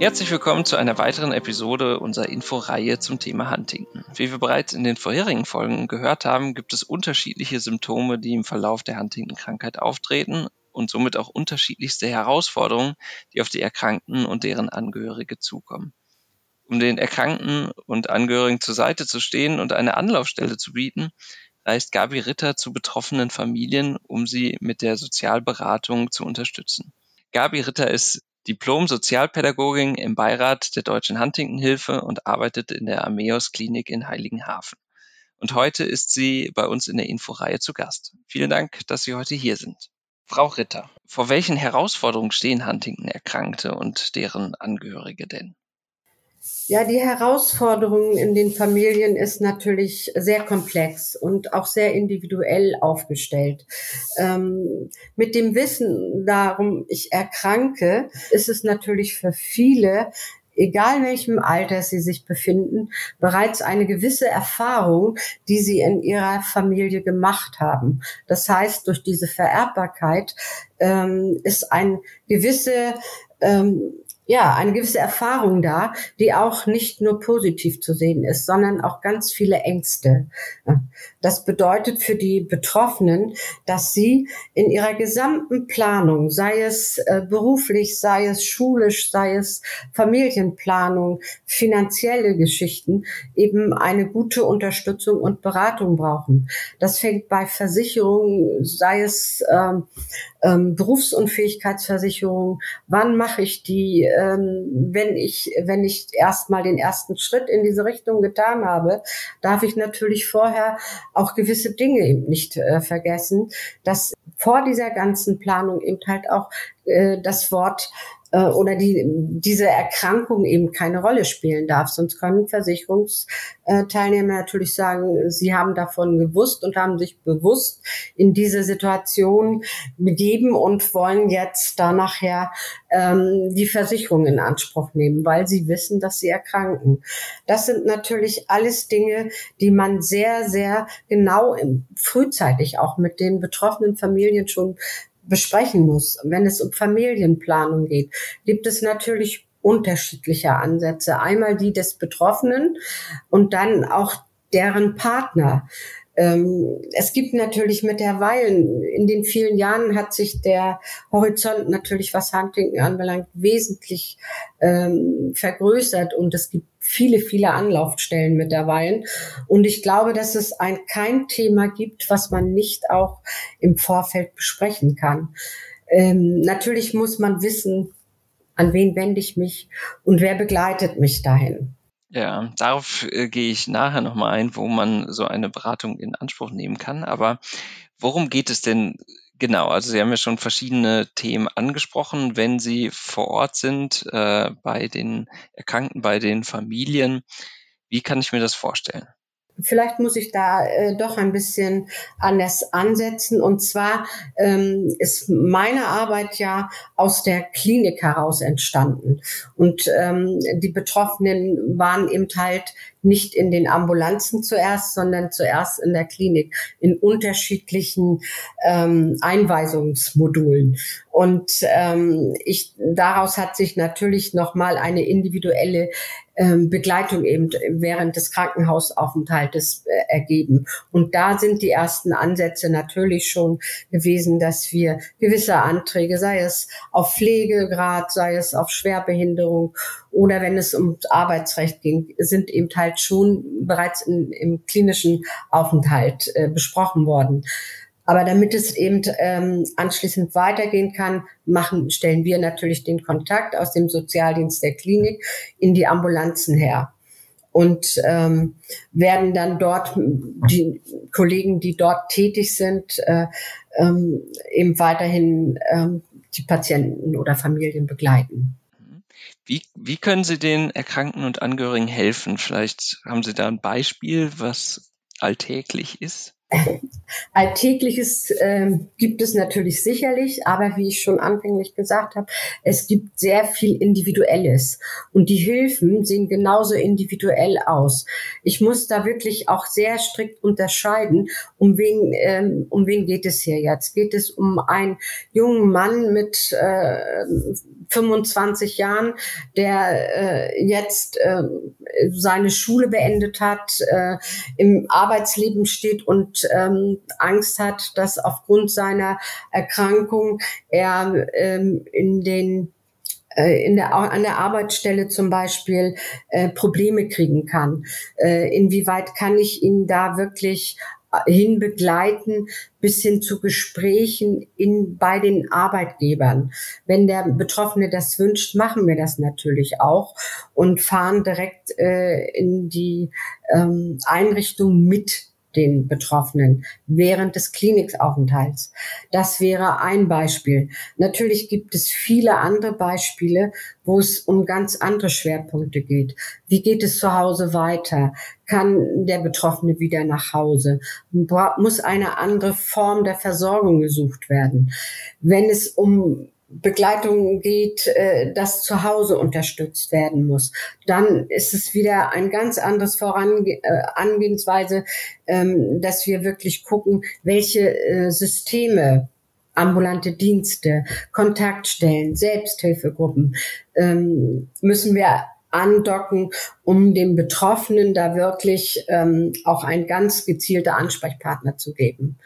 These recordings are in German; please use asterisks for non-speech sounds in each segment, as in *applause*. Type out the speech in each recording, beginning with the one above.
Herzlich willkommen zu einer weiteren Episode unserer Inforeihe zum Thema Huntington. Wie wir bereits in den vorherigen Folgen gehört haben, gibt es unterschiedliche Symptome, die im Verlauf der Huntington-Krankheit auftreten und somit auch unterschiedlichste Herausforderungen, die auf die Erkrankten und deren Angehörige zukommen. Um den Erkrankten und Angehörigen zur Seite zu stehen und eine Anlaufstelle zu bieten, reist Gabi Ritter zu betroffenen Familien, um sie mit der Sozialberatung zu unterstützen. Gabi Ritter ist Diplom-Sozialpädagogin im Beirat der Deutschen Huntington-Hilfe und arbeitet in der Ameos-Klinik in Heiligenhafen. Und heute ist sie bei uns in der Inforeihe zu Gast. Vielen Dank, dass Sie heute hier sind. Frau Ritter, vor welchen Herausforderungen stehen Huntington-Erkrankte und deren Angehörige denn? Ja, die Herausforderung in den Familien ist natürlich sehr komplex und auch sehr individuell aufgestellt. Ähm, mit dem Wissen darum, ich erkranke, ist es natürlich für viele egal welchem Alter sie sich befinden, bereits eine gewisse Erfahrung, die sie in ihrer Familie gemacht haben. Das heißt, durch diese Vererbbarkeit ähm, ist ein gewisse ähm, ja, eine gewisse Erfahrung da, die auch nicht nur positiv zu sehen ist, sondern auch ganz viele Ängste. Das bedeutet für die Betroffenen, dass sie in ihrer gesamten Planung, sei es äh, beruflich, sei es schulisch, sei es Familienplanung, finanzielle Geschichten, eben eine gute Unterstützung und Beratung brauchen. Das fängt bei Versicherungen, sei es ähm, ähm, Berufsunfähigkeitsversicherung, wann mache ich die, ähm, wenn ich, wenn ich erstmal den ersten Schritt in diese Richtung getan habe, darf ich natürlich vorher auch gewisse Dinge eben nicht äh, vergessen, dass vor dieser ganzen Planung eben halt auch äh, das Wort äh, oder die, diese Erkrankung eben keine Rolle spielen darf. Sonst können Versicherungsteilnehmer natürlich sagen, sie haben davon gewusst und haben sich bewusst in diese Situation begeben und wollen jetzt da nachher ähm, die Versicherung in Anspruch nehmen, weil sie wissen, dass sie erkranken. Das sind natürlich alles Dinge, die man sehr, sehr genau frühzeitig auch mit den betroffenen Familien schon besprechen muss. Wenn es um Familienplanung geht, gibt es natürlich unterschiedliche Ansätze. Einmal die des Betroffenen und dann auch deren Partner. Ähm, es gibt natürlich mit der Weilen, in den vielen Jahren hat sich der Horizont natürlich, was Huntington anbelangt, wesentlich ähm, vergrößert und es gibt viele, viele Anlaufstellen mittlerweile. Und ich glaube, dass es ein, kein Thema gibt, was man nicht auch im Vorfeld besprechen kann. Ähm, natürlich muss man wissen, an wen wende ich mich und wer begleitet mich dahin. Ja, darauf äh, gehe ich nachher nochmal ein, wo man so eine Beratung in Anspruch nehmen kann. Aber worum geht es denn genau? Also Sie haben ja schon verschiedene Themen angesprochen, wenn Sie vor Ort sind, äh, bei den Erkrankten, bei den Familien. Wie kann ich mir das vorstellen? Vielleicht muss ich da äh, doch ein bisschen anders ansetzen. Und zwar ähm, ist meine Arbeit ja aus der Klinik heraus entstanden. Und ähm, die Betroffenen waren eben halt nicht in den Ambulanzen zuerst, sondern zuerst in der Klinik in unterschiedlichen ähm, Einweisungsmodulen. Und ähm, ich, daraus hat sich natürlich nochmal eine individuelle ähm, Begleitung eben während des Krankenhausaufenthaltes äh, ergeben. Und da sind die ersten Ansätze natürlich schon gewesen, dass wir gewisse Anträge, sei es auf Pflegegrad, sei es auf Schwerbehinderung oder wenn es ums Arbeitsrecht ging, sind eben halt schon bereits in, im klinischen Aufenthalt äh, besprochen worden. Aber damit es eben ähm, anschließend weitergehen kann, machen, stellen wir natürlich den Kontakt aus dem Sozialdienst der Klinik in die Ambulanzen her und ähm, werden dann dort die Kollegen, die dort tätig sind, äh, ähm, eben weiterhin ähm, die Patienten oder Familien begleiten. Wie, wie können Sie den Erkrankten und Angehörigen helfen? Vielleicht haben Sie da ein Beispiel, was alltäglich ist? Alltägliches äh, gibt es natürlich sicherlich, aber wie ich schon anfänglich gesagt habe, es gibt sehr viel Individuelles und die Hilfen sehen genauso individuell aus. Ich muss da wirklich auch sehr strikt unterscheiden, um wen, ähm, um wen geht es hier jetzt? Geht es um einen jungen Mann mit äh, 25 Jahren, der äh, jetzt äh, seine Schule beendet hat, äh, im Arbeitsleben steht und ähm, Angst hat, dass aufgrund seiner Erkrankung er ähm, in den äh, in der, an der Arbeitsstelle zum Beispiel äh, Probleme kriegen kann. Äh, inwieweit kann ich ihn da wirklich hin begleiten bis hin zu Gesprächen in, bei den Arbeitgebern. Wenn der Betroffene das wünscht, machen wir das natürlich auch und fahren direkt äh, in die ähm, Einrichtung mit den Betroffenen während des Klinikaufenthalts. Das wäre ein Beispiel. Natürlich gibt es viele andere Beispiele, wo es um ganz andere Schwerpunkte geht. Wie geht es zu Hause weiter? Kann der Betroffene wieder nach Hause? Muss eine andere Form der Versorgung gesucht werden? Wenn es um Begleitung geht, äh, das zu Hause unterstützt werden muss. Dann ist es wieder ein ganz anderes Vorangehensweise, äh, ähm, dass wir wirklich gucken, welche äh, Systeme ambulante Dienste, Kontaktstellen, Selbsthilfegruppen ähm, müssen wir andocken, um dem Betroffenen da wirklich ähm, auch ein ganz gezielter Ansprechpartner zu geben.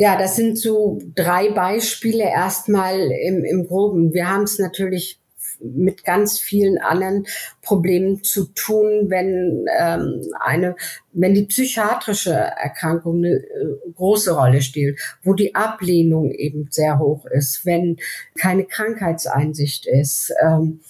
Ja, das sind so drei Beispiele erstmal im, im Groben. Wir haben es natürlich mit ganz vielen anderen Problemen zu tun, wenn ähm, eine, wenn die psychiatrische Erkrankung eine äh, große Rolle spielt, wo die Ablehnung eben sehr hoch ist, wenn keine Krankheitseinsicht ist, ähm,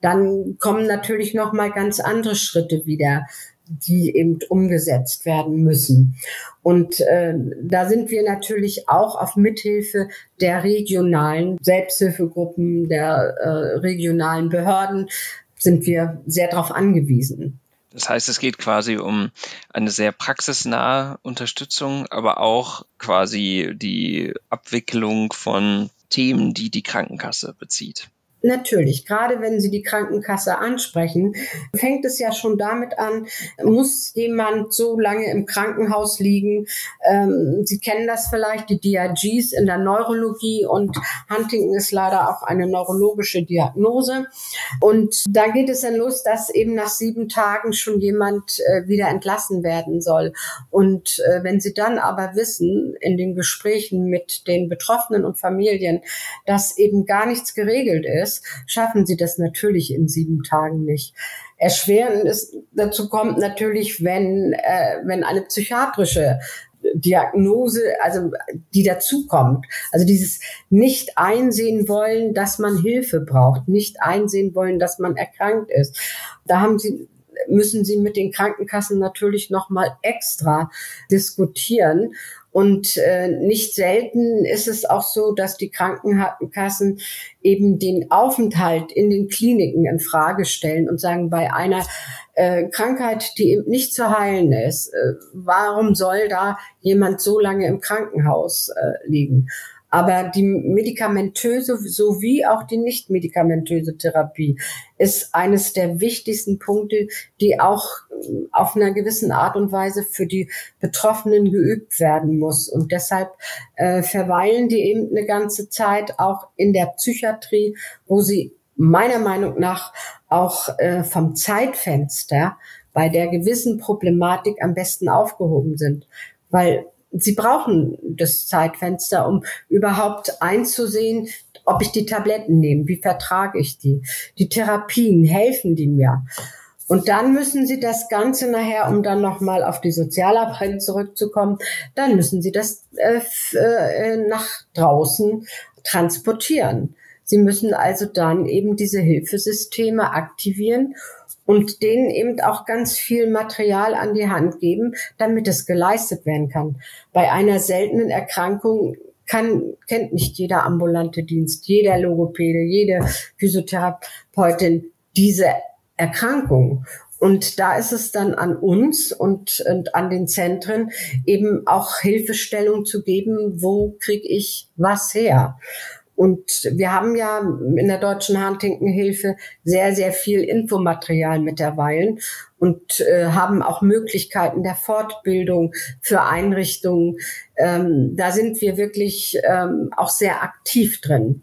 dann kommen natürlich noch mal ganz andere Schritte wieder die eben umgesetzt werden müssen. Und äh, da sind wir natürlich auch auf Mithilfe der regionalen Selbsthilfegruppen, der äh, regionalen Behörden, sind wir sehr darauf angewiesen. Das heißt, es geht quasi um eine sehr praxisnahe Unterstützung, aber auch quasi die Abwicklung von Themen, die die Krankenkasse bezieht. Natürlich, gerade wenn Sie die Krankenkasse ansprechen, fängt es ja schon damit an, muss jemand so lange im Krankenhaus liegen? Ähm, Sie kennen das vielleicht, die DRGs in der Neurologie und Huntington ist leider auch eine neurologische Diagnose. Und da geht es dann los, dass eben nach sieben Tagen schon jemand äh, wieder entlassen werden soll. Und äh, wenn Sie dann aber wissen, in den Gesprächen mit den Betroffenen und Familien, dass eben gar nichts geregelt ist, ist, schaffen sie das natürlich in sieben Tagen nicht. Erschwerend ist, dazu kommt natürlich, wenn, äh, wenn eine psychiatrische Diagnose, also die dazukommt. Also dieses nicht einsehen wollen, dass man Hilfe braucht, nicht einsehen wollen, dass man erkrankt ist. Da haben sie müssen sie mit den Krankenkassen natürlich noch mal extra diskutieren und äh, nicht selten ist es auch so, dass die Krankenkassen eben den Aufenthalt in den Kliniken in Frage stellen und sagen, bei einer äh, Krankheit, die eben nicht zu heilen ist, äh, warum soll da jemand so lange im Krankenhaus äh, liegen? Aber die medikamentöse sowie auch die nicht medikamentöse Therapie ist eines der wichtigsten Punkte, die auch äh, auf einer gewissen Art und Weise für die Betroffenen geübt werden muss. Und deshalb äh, verweilen die eben eine ganze Zeit auch in der Psychiatrie, wo sie meiner Meinung nach auch äh, vom Zeitfenster bei der gewissen Problematik am besten aufgehoben sind. Weil sie brauchen das Zeitfenster, um überhaupt einzusehen, ob ich die Tabletten nehme, wie vertrage ich die. Die Therapien helfen die mir. Und dann müssen sie das Ganze nachher, um dann nochmal auf die Sozialarbeit zurückzukommen, dann müssen sie das äh, äh, nach draußen transportieren. Sie müssen also dann eben diese Hilfesysteme aktivieren und denen eben auch ganz viel Material an die Hand geben, damit es geleistet werden kann. Bei einer seltenen Erkrankung kann, kennt nicht jeder ambulante Dienst, jeder Logopäde, jede Physiotherapeutin diese Erkrankung. Und da ist es dann an uns und, und an den Zentren eben auch Hilfestellung zu geben, wo kriege ich was her. Und wir haben ja in der Deutschen Huntington-Hilfe sehr, sehr viel Infomaterial mittlerweile und äh, haben auch Möglichkeiten der Fortbildung für Einrichtungen. Ähm, da sind wir wirklich ähm, auch sehr aktiv drin.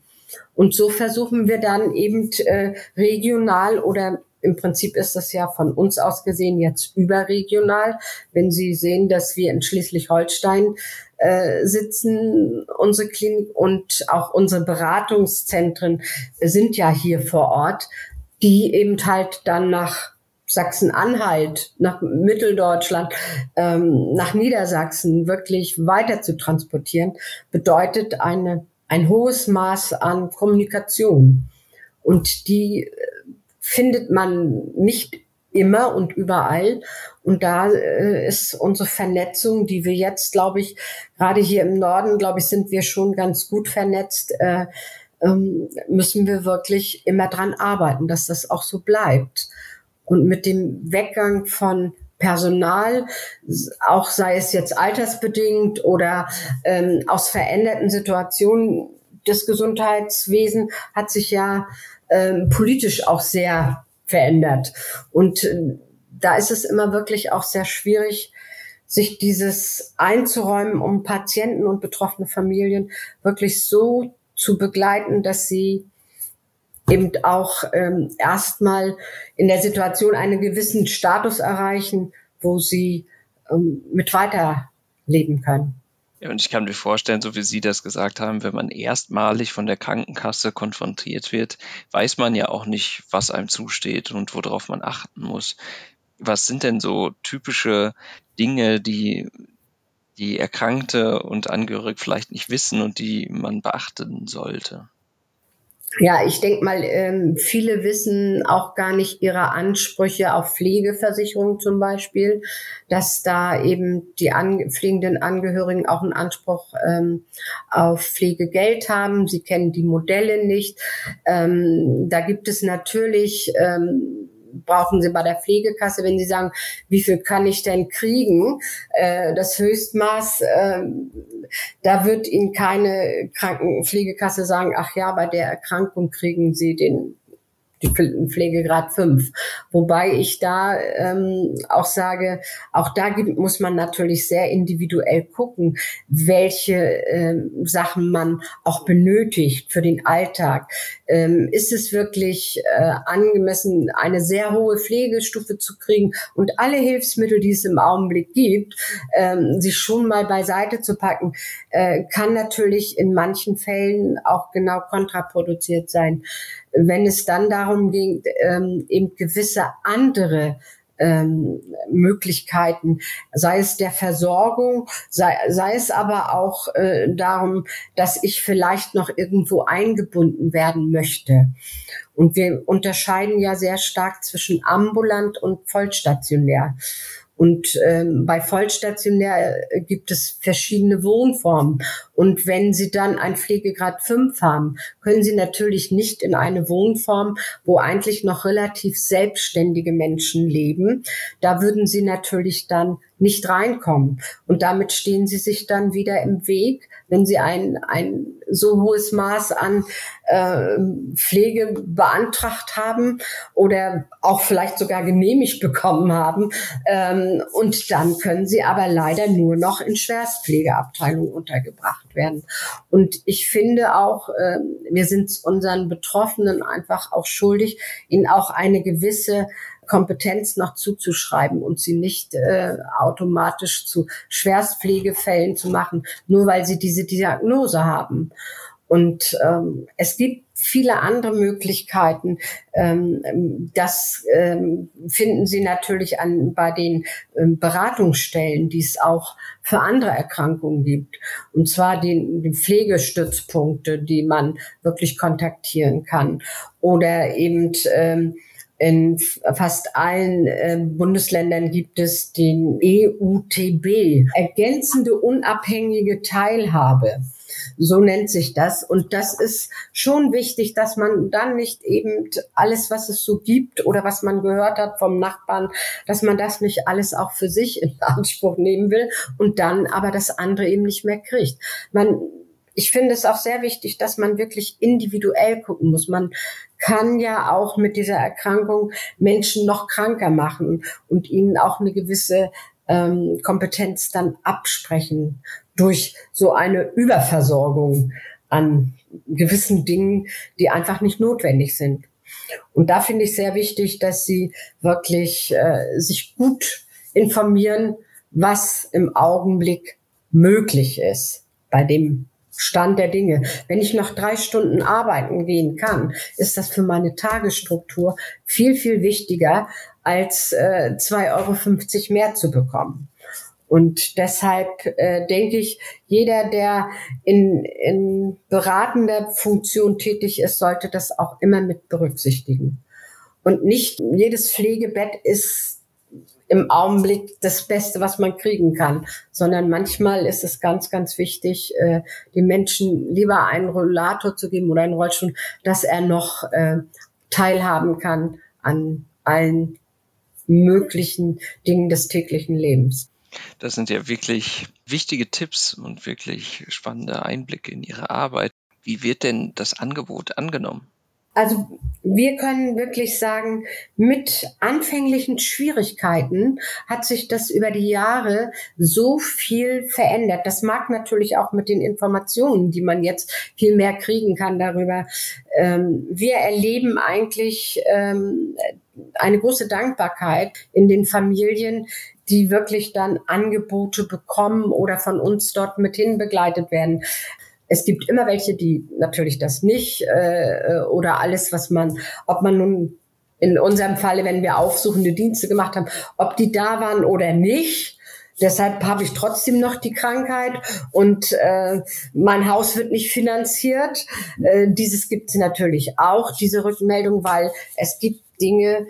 Und so versuchen wir dann eben äh, regional oder im Prinzip ist das ja von uns aus gesehen jetzt überregional. Wenn Sie sehen, dass wir in Schleswig-Holstein äh, sitzen, unsere Klinik und auch unsere Beratungszentren sind ja hier vor Ort, die eben halt dann nach Sachsen-Anhalt, nach Mitteldeutschland, ähm, nach Niedersachsen wirklich weiter zu transportieren, bedeutet eine, ein hohes Maß an Kommunikation. Und die äh, findet man nicht immer und überall. Und da äh, ist unsere Vernetzung, die wir jetzt, glaube ich, gerade hier im Norden, glaube ich, sind wir schon ganz gut vernetzt. Äh, ähm, müssen wir wirklich immer dran arbeiten, dass das auch so bleibt. Und mit dem Weggang von Personal, auch sei es jetzt altersbedingt oder ähm, aus veränderten Situationen des Gesundheitswesens, hat sich ja ähm, politisch auch sehr verändert. Und äh, da ist es immer wirklich auch sehr schwierig, sich dieses einzuräumen, um Patienten und betroffene Familien wirklich so zu begleiten, dass sie eben auch ähm, erstmal in der Situation einen gewissen Status erreichen, wo sie ähm, mit weiterleben können. Ja, und ich kann mir vorstellen, so wie Sie das gesagt haben, wenn man erstmalig von der Krankenkasse konfrontiert wird, weiß man ja auch nicht, was einem zusteht und worauf man achten muss. Was sind denn so typische Dinge, die die Erkrankte und Angehörige vielleicht nicht wissen und die man beachten sollte? Ja, ich denke mal, ähm, viele wissen auch gar nicht ihre Ansprüche auf Pflegeversicherung zum Beispiel, dass da eben die an, pflegenden Angehörigen auch einen Anspruch ähm, auf Pflegegeld haben. Sie kennen die Modelle nicht. Ähm, da gibt es natürlich ähm, brauchen Sie bei der Pflegekasse, wenn Sie sagen, wie viel kann ich denn kriegen? Äh, das Höchstmaß, äh, da wird Ihnen keine Krankenpflegekasse sagen, ach ja, bei der Erkrankung kriegen Sie den Pflegegrad 5. Wobei ich da ähm, auch sage, auch da gibt, muss man natürlich sehr individuell gucken, welche ähm, Sachen man auch benötigt für den Alltag. Ähm, ist es wirklich äh, angemessen, eine sehr hohe Pflegestufe zu kriegen und alle Hilfsmittel, die es im Augenblick gibt, ähm, sich schon mal beiseite zu packen, äh, kann natürlich in manchen Fällen auch genau kontraproduziert sein wenn es dann darum ging, ähm, eben gewisse andere ähm, Möglichkeiten, sei es der Versorgung, sei, sei es aber auch äh, darum, dass ich vielleicht noch irgendwo eingebunden werden möchte. Und wir unterscheiden ja sehr stark zwischen ambulant und vollstationär. Und ähm, bei Vollstationär äh, gibt es verschiedene Wohnformen. Und wenn Sie dann ein Pflegegrad 5 haben, können Sie natürlich nicht in eine Wohnform, wo eigentlich noch relativ selbstständige Menschen leben. Da würden Sie natürlich dann nicht reinkommen. Und damit stehen Sie sich dann wieder im Weg, wenn Sie ein, ein so hohes Maß an äh, Pflege beantragt haben oder auch vielleicht sogar genehmigt bekommen haben. Ähm, und dann können sie aber leider nur noch in Schwerstpflegeabteilungen untergebracht werden. Und ich finde auch, äh, wir sind unseren Betroffenen einfach auch schuldig, ihnen auch eine gewisse Kompetenz noch zuzuschreiben und sie nicht äh, automatisch zu Schwerstpflegefällen zu machen, nur weil sie diese Diagnose haben. Und ähm, es gibt viele andere Möglichkeiten. Ähm, das ähm, finden Sie natürlich an, bei den ähm, Beratungsstellen, die es auch für andere Erkrankungen gibt. Und zwar die, die Pflegestützpunkte, die man wirklich kontaktieren kann. Oder eben ähm, in fast allen äh, Bundesländern gibt es den EUTB, ergänzende unabhängige Teilhabe. So nennt sich das. Und das ist schon wichtig, dass man dann nicht eben alles, was es so gibt oder was man gehört hat vom Nachbarn, dass man das nicht alles auch für sich in *laughs* Anspruch nehmen will und dann aber das andere eben nicht mehr kriegt. Man ich finde es auch sehr wichtig, dass man wirklich individuell gucken muss. Man kann ja auch mit dieser Erkrankung Menschen noch kranker machen und ihnen auch eine gewisse ähm, Kompetenz dann absprechen durch so eine Überversorgung an gewissen Dingen, die einfach nicht notwendig sind. Und da finde ich sehr wichtig, dass sie wirklich äh, sich gut informieren, was im Augenblick möglich ist bei dem Stand der Dinge. Wenn ich noch drei Stunden arbeiten gehen kann, ist das für meine Tagesstruktur viel, viel wichtiger, als äh, 2,50 Euro mehr zu bekommen. Und deshalb äh, denke ich, jeder, der in, in beratender Funktion tätig ist, sollte das auch immer mit berücksichtigen. Und nicht jedes Pflegebett ist im Augenblick das Beste, was man kriegen kann, sondern manchmal ist es ganz, ganz wichtig, äh, den Menschen lieber einen Rollator zu geben oder einen Rollstuhl, dass er noch äh, teilhaben kann an allen möglichen Dingen des täglichen Lebens. Das sind ja wirklich wichtige Tipps und wirklich spannende Einblicke in Ihre Arbeit. Wie wird denn das Angebot angenommen? Also wir können wirklich sagen, mit anfänglichen Schwierigkeiten hat sich das über die Jahre so viel verändert. Das mag natürlich auch mit den Informationen, die man jetzt viel mehr kriegen kann darüber. Ähm, wir erleben eigentlich ähm, eine große Dankbarkeit in den Familien, die wirklich dann Angebote bekommen oder von uns dort mit hin begleitet werden. Es gibt immer welche, die natürlich das nicht äh, oder alles, was man, ob man nun in unserem Falle, wenn wir aufsuchende Dienste gemacht haben, ob die da waren oder nicht. Deshalb habe ich trotzdem noch die Krankheit und äh, mein Haus wird nicht finanziert. Äh, dieses gibt es natürlich auch, diese Rückmeldung, weil es gibt Dinge,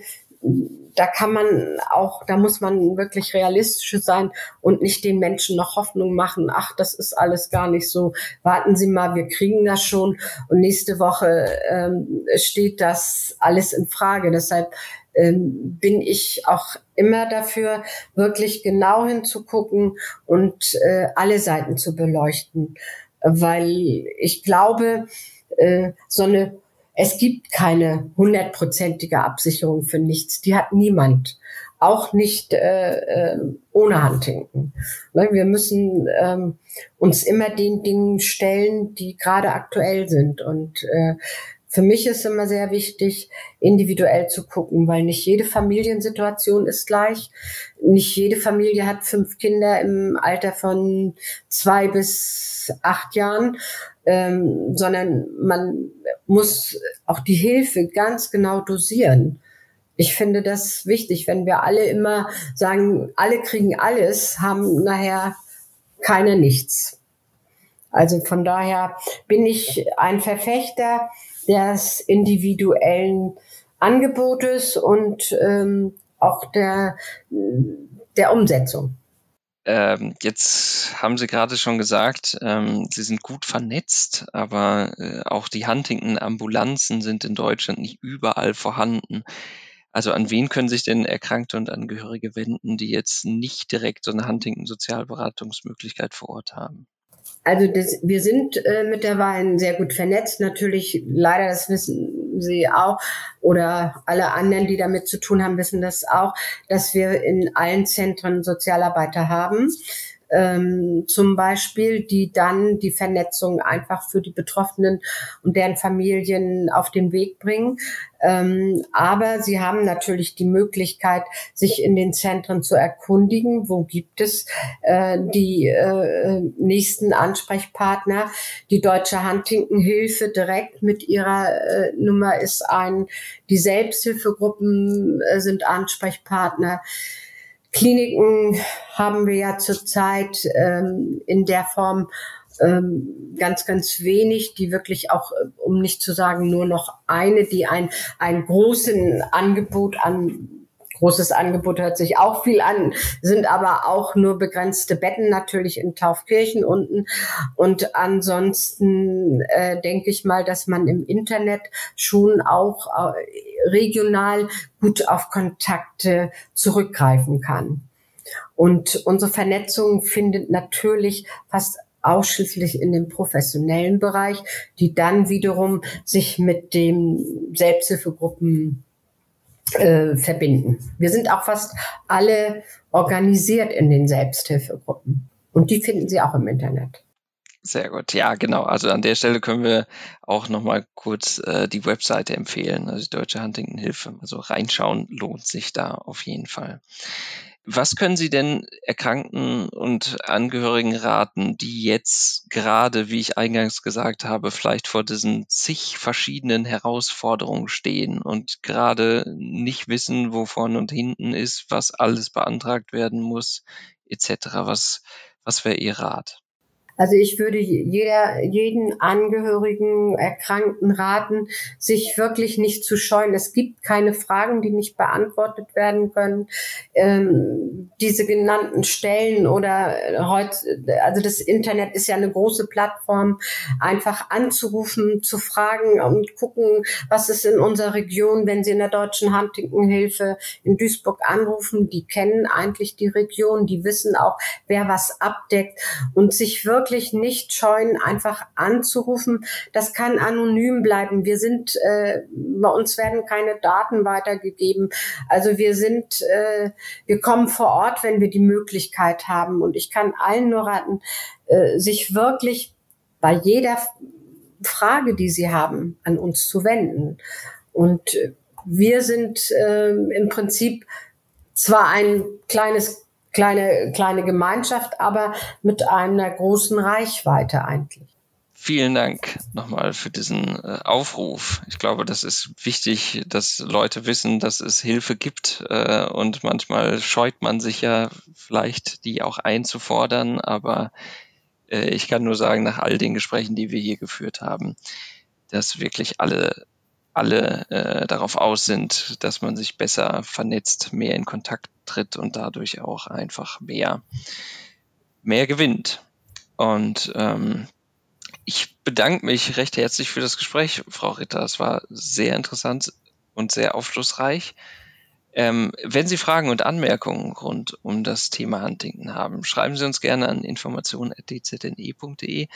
da kann man auch, da muss man wirklich realistisch sein und nicht den Menschen noch Hoffnung machen, ach, das ist alles gar nicht so. Warten Sie mal, wir kriegen das schon. Und nächste Woche ähm, steht das alles in Frage. Deshalb ähm, bin ich auch immer dafür, wirklich genau hinzugucken und äh, alle Seiten zu beleuchten. Weil ich glaube, äh, so eine es gibt keine hundertprozentige Absicherung für nichts. Die hat niemand. Auch nicht äh, äh, ohne Huntington. Ne, wir müssen ähm, uns immer den Dingen stellen, die gerade aktuell sind. Und äh, für mich ist immer sehr wichtig, individuell zu gucken, weil nicht jede Familiensituation ist gleich. Nicht jede Familie hat fünf Kinder im Alter von zwei bis acht Jahren ähm, sondern man muss auch die Hilfe ganz genau dosieren. Ich finde das wichtig, wenn wir alle immer sagen, alle kriegen alles, haben nachher keiner nichts. Also von daher bin ich ein Verfechter des individuellen Angebotes und ähm, auch der, der Umsetzung. Ähm, jetzt haben Sie gerade schon gesagt, ähm, Sie sind gut vernetzt, aber äh, auch die Huntington-Ambulanzen sind in Deutschland nicht überall vorhanden. Also an wen können sich denn Erkrankte und Angehörige wenden, die jetzt nicht direkt so eine Huntington-Sozialberatungsmöglichkeit vor Ort haben? Also das, wir sind äh, mittlerweile sehr gut vernetzt. Natürlich, leider, das wissen Sie auch, oder alle anderen, die damit zu tun haben, wissen das auch, dass wir in allen Zentren Sozialarbeiter haben ähm, zum Beispiel, die dann die Vernetzung einfach für die Betroffenen und deren Familien auf den Weg bringen. Ähm, aber sie haben natürlich die Möglichkeit, sich in den Zentren zu erkundigen, wo gibt es äh, die äh, nächsten Ansprechpartner. Die Deutsche Huntington-Hilfe direkt mit ihrer äh, Nummer ist ein, die Selbsthilfegruppen äh, sind Ansprechpartner. Kliniken haben wir ja zurzeit ähm, in der Form ähm, ganz, ganz wenig, die wirklich auch, äh, um nicht zu sagen nur noch eine, die ein, ein großen Angebot an großes Angebot hört sich auch viel an, sind aber auch nur begrenzte Betten natürlich in Taufkirchen unten. Und ansonsten äh, denke ich mal, dass man im Internet schon auch äh, regional gut auf Kontakte zurückgreifen kann. Und unsere Vernetzung findet natürlich fast ausschließlich in dem professionellen Bereich, die dann wiederum sich mit den Selbsthilfegruppen äh, verbinden. Wir sind auch fast alle organisiert in den Selbsthilfegruppen. Und die finden Sie auch im Internet. Sehr gut. Ja, genau. Also an der Stelle können wir auch nochmal kurz äh, die Webseite empfehlen, also die Deutsche Huntington Hilfe. Also reinschauen lohnt sich da auf jeden Fall. Was können Sie denn Erkrankten und Angehörigen raten, die jetzt gerade, wie ich eingangs gesagt habe, vielleicht vor diesen zig verschiedenen Herausforderungen stehen und gerade nicht wissen, wo vorne und hinten ist, was alles beantragt werden muss, etc. Was, was wäre Ihr Rat? Also ich würde jeder, jeden Angehörigen, Erkrankten raten, sich wirklich nicht zu scheuen. Es gibt keine Fragen, die nicht beantwortet werden können. Ähm, diese genannten Stellen oder heute, also das Internet ist ja eine große Plattform, einfach anzurufen, zu fragen und gucken, was ist in unserer Region, wenn Sie in der Deutschen Huntington-Hilfe in Duisburg anrufen, die kennen eigentlich die Region, die wissen auch, wer was abdeckt und sich wirklich wirklich nicht scheuen, einfach anzurufen. Das kann anonym bleiben. Wir sind, äh, bei uns werden keine Daten weitergegeben. Also wir sind, äh, wir kommen vor Ort, wenn wir die Möglichkeit haben. Und ich kann allen nur raten, äh, sich wirklich bei jeder Frage, die sie haben, an uns zu wenden. Und wir sind äh, im Prinzip zwar ein kleines kleine, kleine Gemeinschaft, aber mit einer großen Reichweite eigentlich. Vielen Dank nochmal für diesen äh, Aufruf. Ich glaube, das ist wichtig, dass Leute wissen, dass es Hilfe gibt. Äh, und manchmal scheut man sich ja vielleicht, die auch einzufordern. Aber äh, ich kann nur sagen, nach all den Gesprächen, die wir hier geführt haben, dass wirklich alle alle äh, darauf aus sind, dass man sich besser vernetzt, mehr in Kontakt tritt und dadurch auch einfach mehr, mehr gewinnt. Und ähm, ich bedanke mich recht herzlich für das Gespräch, Frau Ritter. Es war sehr interessant und sehr aufschlussreich. Ähm, wenn Sie Fragen und Anmerkungen rund um das Thema Huntington haben, schreiben Sie uns gerne an informationen.dzne.de.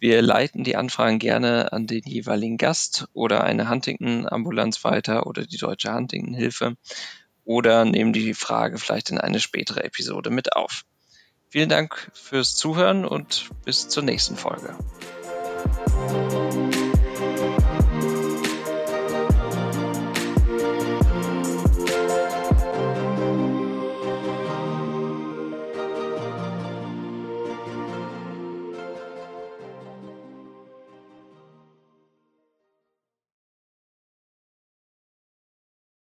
Wir leiten die Anfragen gerne an den jeweiligen Gast oder eine Huntington-Ambulanz weiter oder die Deutsche Huntington-Hilfe oder nehmen die Frage vielleicht in eine spätere Episode mit auf. Vielen Dank fürs Zuhören und bis zur nächsten Folge.